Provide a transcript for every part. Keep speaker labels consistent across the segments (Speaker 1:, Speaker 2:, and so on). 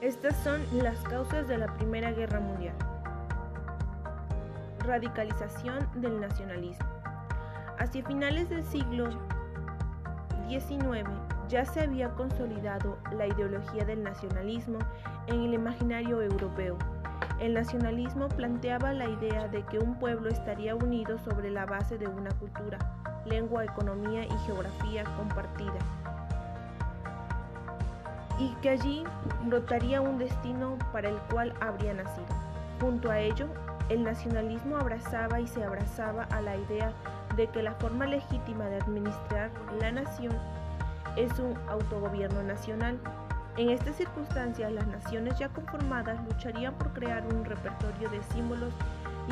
Speaker 1: Estas son las causas de la Primera Guerra Mundial. Radicalización del nacionalismo. Hacia finales del siglo XIX ya se había consolidado la ideología del nacionalismo en el imaginario europeo. El nacionalismo planteaba la idea de que un pueblo estaría unido sobre la base de una cultura, lengua, economía y geografía compartida, y que allí brotaría un destino para el cual habría nacido. Junto a ello, el nacionalismo abrazaba y se abrazaba a la idea de que la forma legítima de administrar la nación es un autogobierno nacional. En estas circunstancias, las naciones ya conformadas lucharían por crear un repertorio de símbolos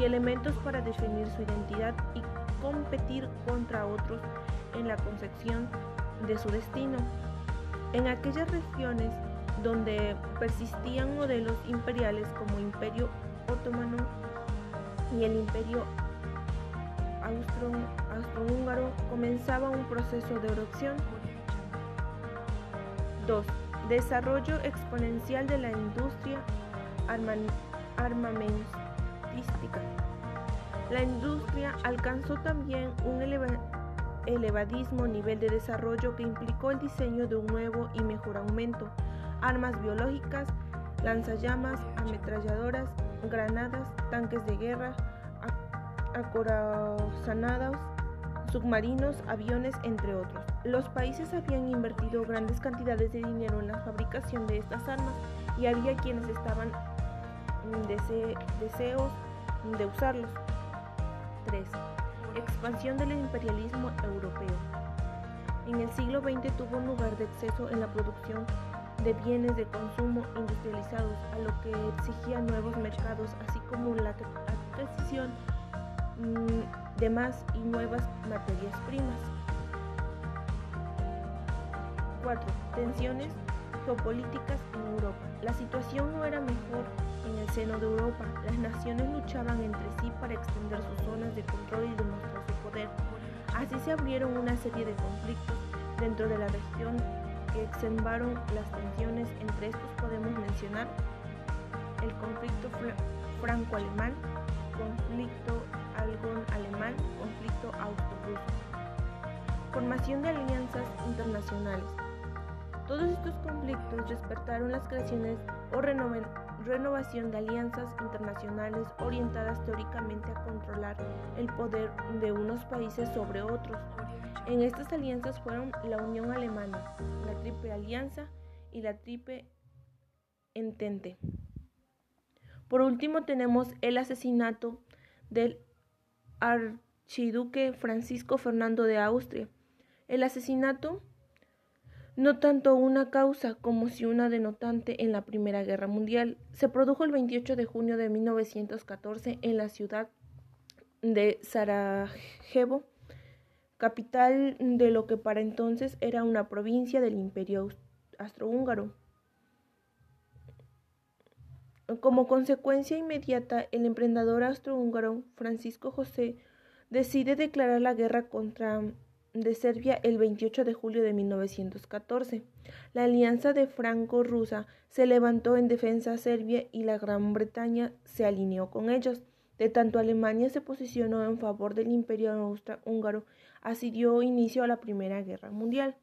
Speaker 1: y elementos para definir su identidad y competir contra otros en la concepción de su destino. En aquellas regiones donde persistían modelos imperiales como Imperio Otomano y el Imperio Austrohúngaro, comenzaba un proceso de erupción 2. Desarrollo exponencial de la industria armamentística. La industria alcanzó también un elevadísimo nivel de desarrollo que implicó el diseño de un nuevo y mejor aumento, armas biológicas, lanzallamas, ametralladoras, granadas, tanques de guerra, acorazonados, submarinos, aviones, entre otros. Los países habían invertido grandes cantidades de dinero en la fabricación de estas armas y había quienes estaban deseos de usarlos. 3. Expansión del imperialismo. En el siglo XX tuvo lugar de exceso en la producción de bienes de consumo industrializados, a lo que exigía nuevos mercados, así como la adquisición mm, de más y nuevas materias primas. 4. Tensiones geopolíticas en Europa. La situación no era mejor en el seno de Europa. Las naciones luchaban entre sí para extender sus zonas de control y demostrar su poder. Así se abrieron una serie de conflictos dentro de la región que exacerbaron las tensiones. Entre estos podemos mencionar el conflicto franco-alemán, conflicto algón-alemán, conflicto austro-ruso. Formación de alianzas internacionales. Todos estos conflictos despertaron las creaciones o renovación de alianzas internacionales orientadas teóricamente a controlar el poder de unos países sobre otros. En estas alianzas fueron la Unión Alemana, la Triple Alianza y la Triple Entente. Por último tenemos el asesinato del archiduque Francisco Fernando de Austria. El asesinato no tanto una causa como si una denotante en la Primera Guerra Mundial. Se produjo el 28 de junio de 1914 en la ciudad de Sarajevo, capital de lo que para entonces era una provincia del Imperio Austrohúngaro. Como consecuencia inmediata, el emprendedor austrohúngaro Francisco José decide declarar la guerra contra de Serbia el 28 de julio de 1914. La alianza de franco-rusa se levantó en defensa Serbia y la Gran Bretaña se alineó con ellos. De tanto Alemania se posicionó en favor del imperio austrohúngaro, así dio inicio a la Primera Guerra Mundial.